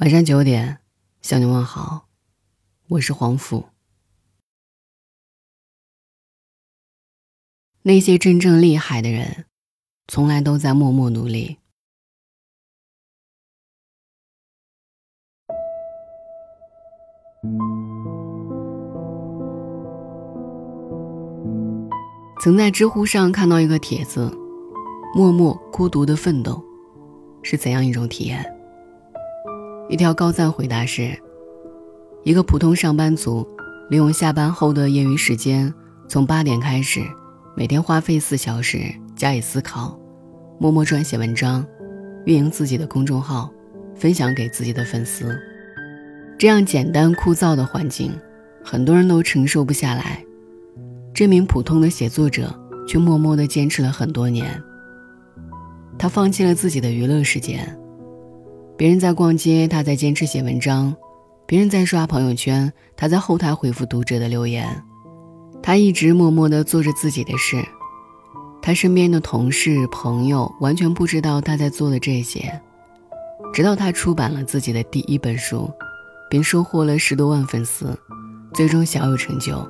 晚上九点，向你问好，我是黄甫。那些真正厉害的人，从来都在默默努力。曾在知乎上看到一个帖子：“默默孤独的奋斗，是怎样一种体验？”一条高赞回答是：一个普通上班族，利用下班后的业余时间，从八点开始。每天花费四小时加以思考，默默撰写文章，运营自己的公众号，分享给自己的粉丝。这样简单枯燥的环境，很多人都承受不下来。这名普通的写作者却默默地坚持了很多年。他放弃了自己的娱乐时间，别人在逛街，他在坚持写文章；别人在刷朋友圈，他在后台回复读者的留言。他一直默默地做着自己的事，他身边的同事朋友完全不知道他在做的这些。直到他出版了自己的第一本书，并收获了十多万粉丝，最终小有成就。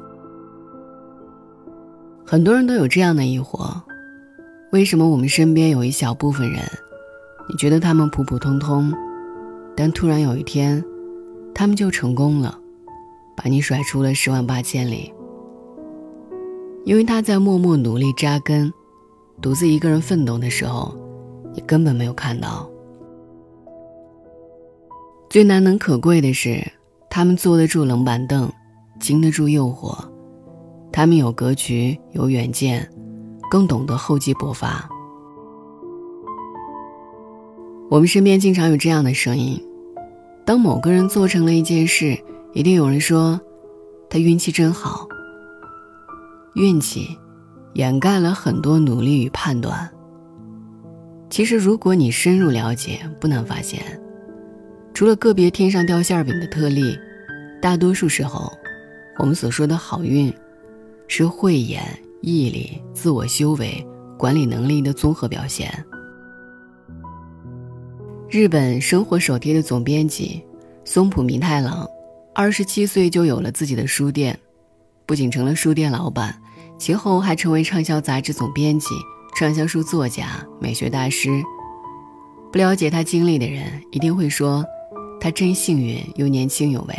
很多人都有这样的疑惑：为什么我们身边有一小部分人，你觉得他们普普通通，但突然有一天，他们就成功了，把你甩出了十万八千里？因为他在默默努力扎根，独自一个人奋斗的时候，你根本没有看到。最难能可贵的是，他们坐得住冷板凳，经得住诱惑，他们有格局，有远见，更懂得厚积薄发。我们身边经常有这样的声音：当某个人做成了一件事，一定有人说，他运气真好。运气掩盖了很多努力与判断。其实，如果你深入了解，不难发现，除了个别天上掉馅饼的特例，大多数时候，我们所说的好运，是慧眼、毅力、自我修为、管理能力的综合表现。日本生活手帖的总编辑松浦弥太郎，二十七岁就有了自己的书店。不仅成了书店老板，其后还成为畅销杂志总编辑、畅销书作家、美学大师。不了解他经历的人一定会说，他真幸运又年轻有为。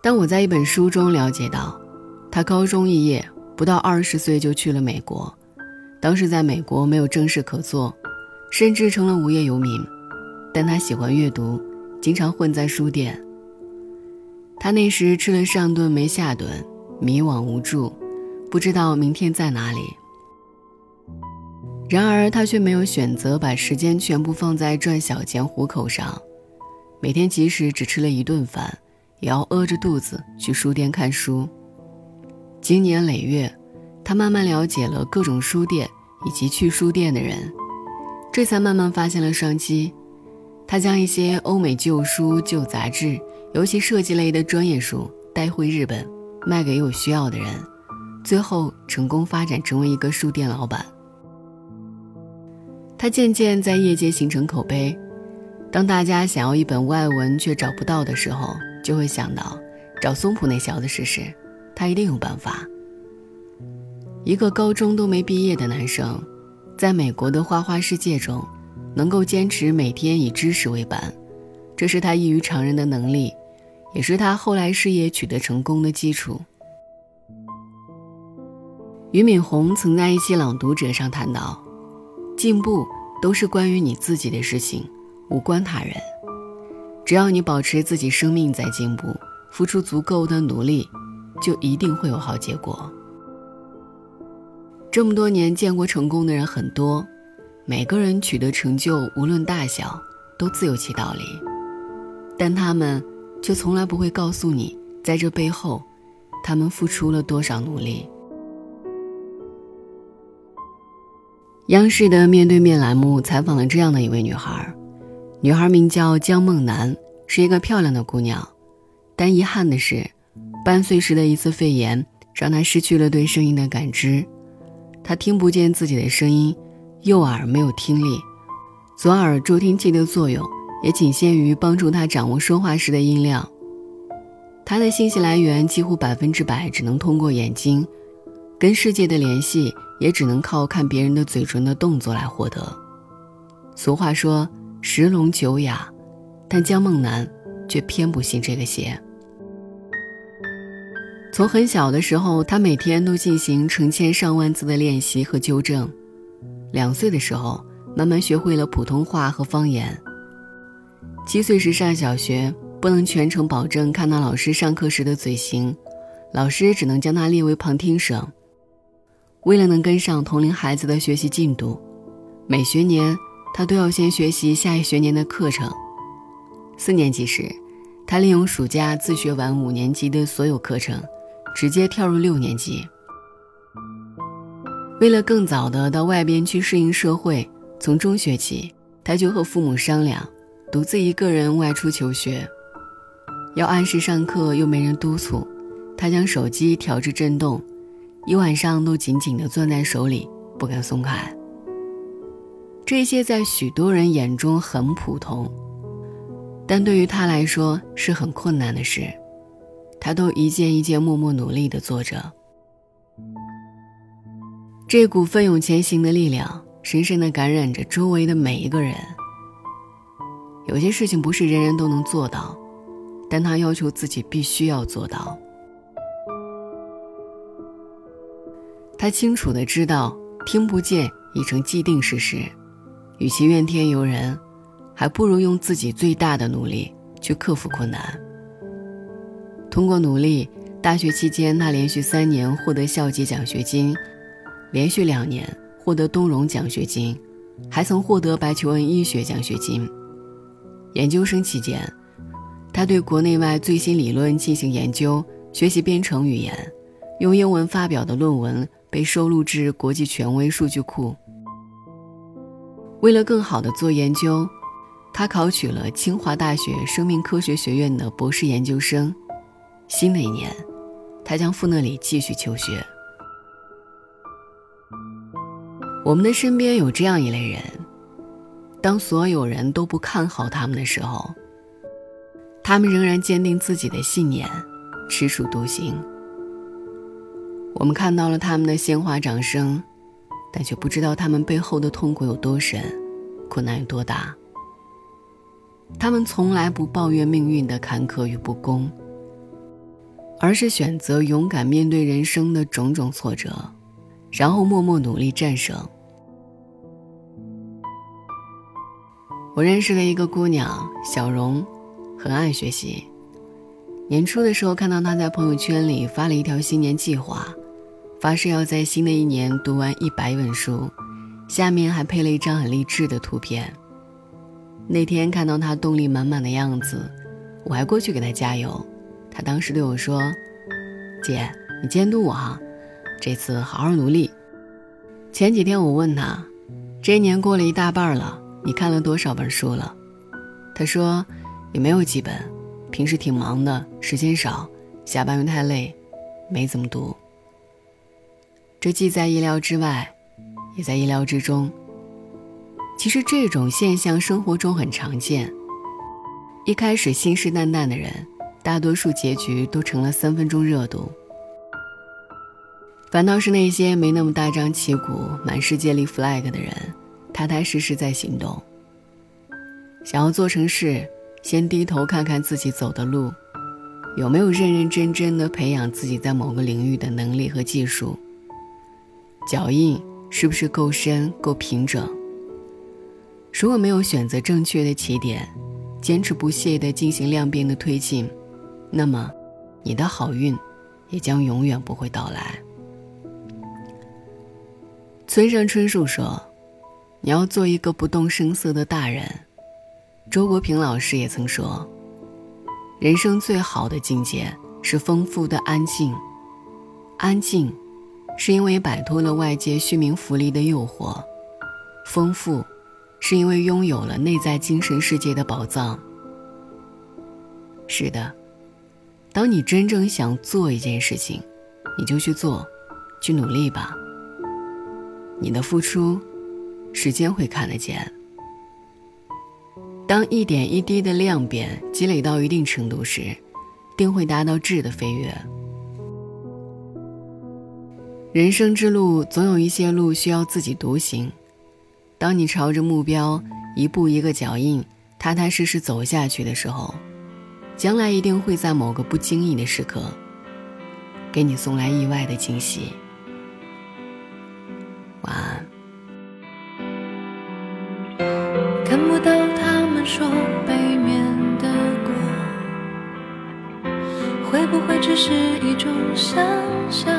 但我在一本书中了解到，他高中肄业，不到二十岁就去了美国，当时在美国没有正事可做，甚至成了无业游民。但他喜欢阅读，经常混在书店。他那时吃了上顿没下顿，迷惘无助，不知道明天在哪里。然而他却没有选择把时间全部放在赚小钱糊口上，每天即使只吃了一顿饭，也要饿着肚子去书店看书。经年累月，他慢慢了解了各种书店以及去书店的人，这才慢慢发现了商机。他将一些欧美旧书、旧杂志。尤其设计类的专业书带回日本，卖给有需要的人，最后成功发展成为一个书店老板。他渐渐在业界形成口碑。当大家想要一本外文却找不到的时候，就会想到找松浦那小子试试，他一定有办法。一个高中都没毕业的男生，在美国的花花世界中，能够坚持每天以知识为本。这是他异于常人的能力，也是他后来事业取得成功的基础。俞敏洪曾在一期《朗读者》上谈到：“进步都是关于你自己的事情，无关他人。只要你保持自己生命在进步，付出足够的努力，就一定会有好结果。”这么多年见过成功的人很多，每个人取得成就，无论大小，都自有其道理。但他们却从来不会告诉你，在这背后，他们付出了多少努力。央视的《面对面》栏目采访了这样的一位女孩，女孩名叫江梦楠，是一个漂亮的姑娘，但遗憾的是，半岁时的一次肺炎让她失去了对声音的感知，他听不见自己的声音，右耳没有听力，左耳助听器的作用。也仅限于帮助他掌握说话时的音量。他的信息来源几乎百分之百只能通过眼睛，跟世界的联系也只能靠看别人的嘴唇的动作来获得。俗话说“十聋九哑”，但江梦楠却偏不信这个邪。从很小的时候，他每天都进行成千上万字的练习和纠正。两岁的时候，慢慢学会了普通话和方言。七岁时上小学。不能全程保证看到老师上课时的嘴型，老师只能将他列为旁听生。为了能跟上同龄孩子的学习进度，每学年他都要先学习下一学年的课程。四年级时，他利用暑假自学完五年级的所有课程，直接跳入六年级。为了更早的到外边去适应社会，从中学起，他就和父母商量，独自一个人外出求学。要按时上课，又没人督促，他将手机调至震动，一晚上都紧紧地攥在手里，不敢松开。这些在许多人眼中很普通，但对于他来说是很困难的事，他都一件一件默默努力的做着。这股奋勇前行的力量，深深的感染着周围的每一个人。有些事情不是人人都能做到。但他要求自己必须要做到。他清楚的知道，听不见已成既定事实，与其怨天尤人，还不如用自己最大的努力去克服困难。通过努力，大学期间他连续三年获得校级奖学金，连续两年获得东荣奖学金，还曾获得白求恩医学奖学金。研究生期间。他对国内外最新理论进行研究，学习编程语言，用英文发表的论文被收录至国际权威数据库。为了更好的做研究，他考取了清华大学生命科学学院的博士研究生。新的一年，他将赴那里继续求学。我们的身边有这样一类人，当所有人都不看好他们的时候。他们仍然坚定自己的信念，持守独行。我们看到了他们的鲜花掌声，但却不知道他们背后的痛苦有多深，困难有多大。他们从来不抱怨命运的坎坷与不公，而是选择勇敢面对人生的种种挫折，然后默默努力战胜。我认识了一个姑娘，小荣。很爱学习。年初的时候，看到他在朋友圈里发了一条新年计划，发誓要在新的一年读完一百本书，下面还配了一张很励志的图片。那天看到他动力满满的样子，我还过去给他加油。他当时对我说：“姐，你监督我哈，这次好好努力。”前几天我问他：“这一年过了一大半了，你看了多少本书了？”他说。也没有几本，平时挺忙的，时间少，下班又太累，没怎么读。这既在意料之外，也在意料之中。其实这种现象生活中很常见。一开始信誓旦旦的人，大多数结局都成了三分钟热度。反倒是那些没那么大张旗鼓、满世界立 flag 的人，踏踏实实在行动。想要做成事。先低头看看自己走的路，有没有认认真真的培养自己在某个领域的能力和技术。脚印是不是够深够平整？如果没有选择正确的起点，坚持不懈地进行量变的推进，那么你的好运也将永远不会到来。村上春树说：“你要做一个不动声色的大人。”周国平老师也曾说：“人生最好的境界是丰富的安静。安静，是因为摆脱了外界虚名浮利的诱惑；丰富，是因为拥有了内在精神世界的宝藏。”是的，当你真正想做一件事情，你就去做，去努力吧。你的付出，时间会看得见。当一点一滴的量变积累到一定程度时，定会达到质的飞跃。人生之路总有一些路需要自己独行，当你朝着目标一步一个脚印，踏踏实实走下去的时候，将来一定会在某个不经意的时刻，给你送来意外的惊喜。晚安。看不到他们说背面的光，会不会只是一种想象？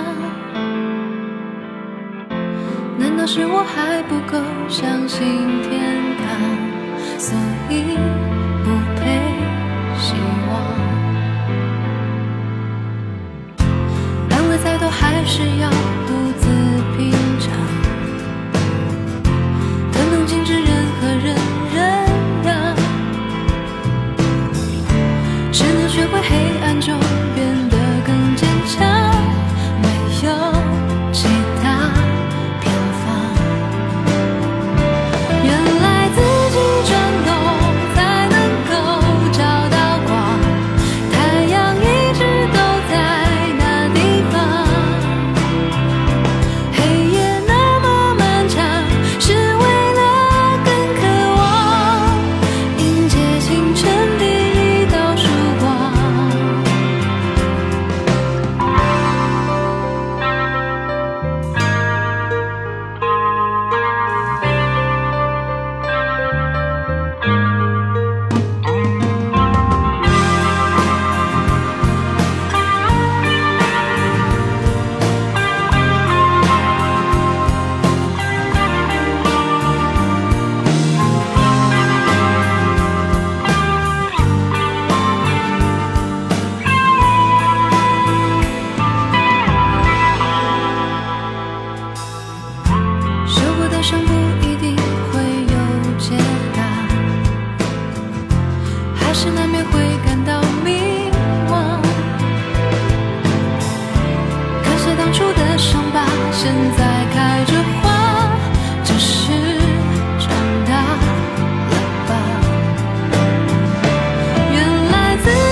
难道是我还不够相信天堂，所以只要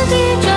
地震。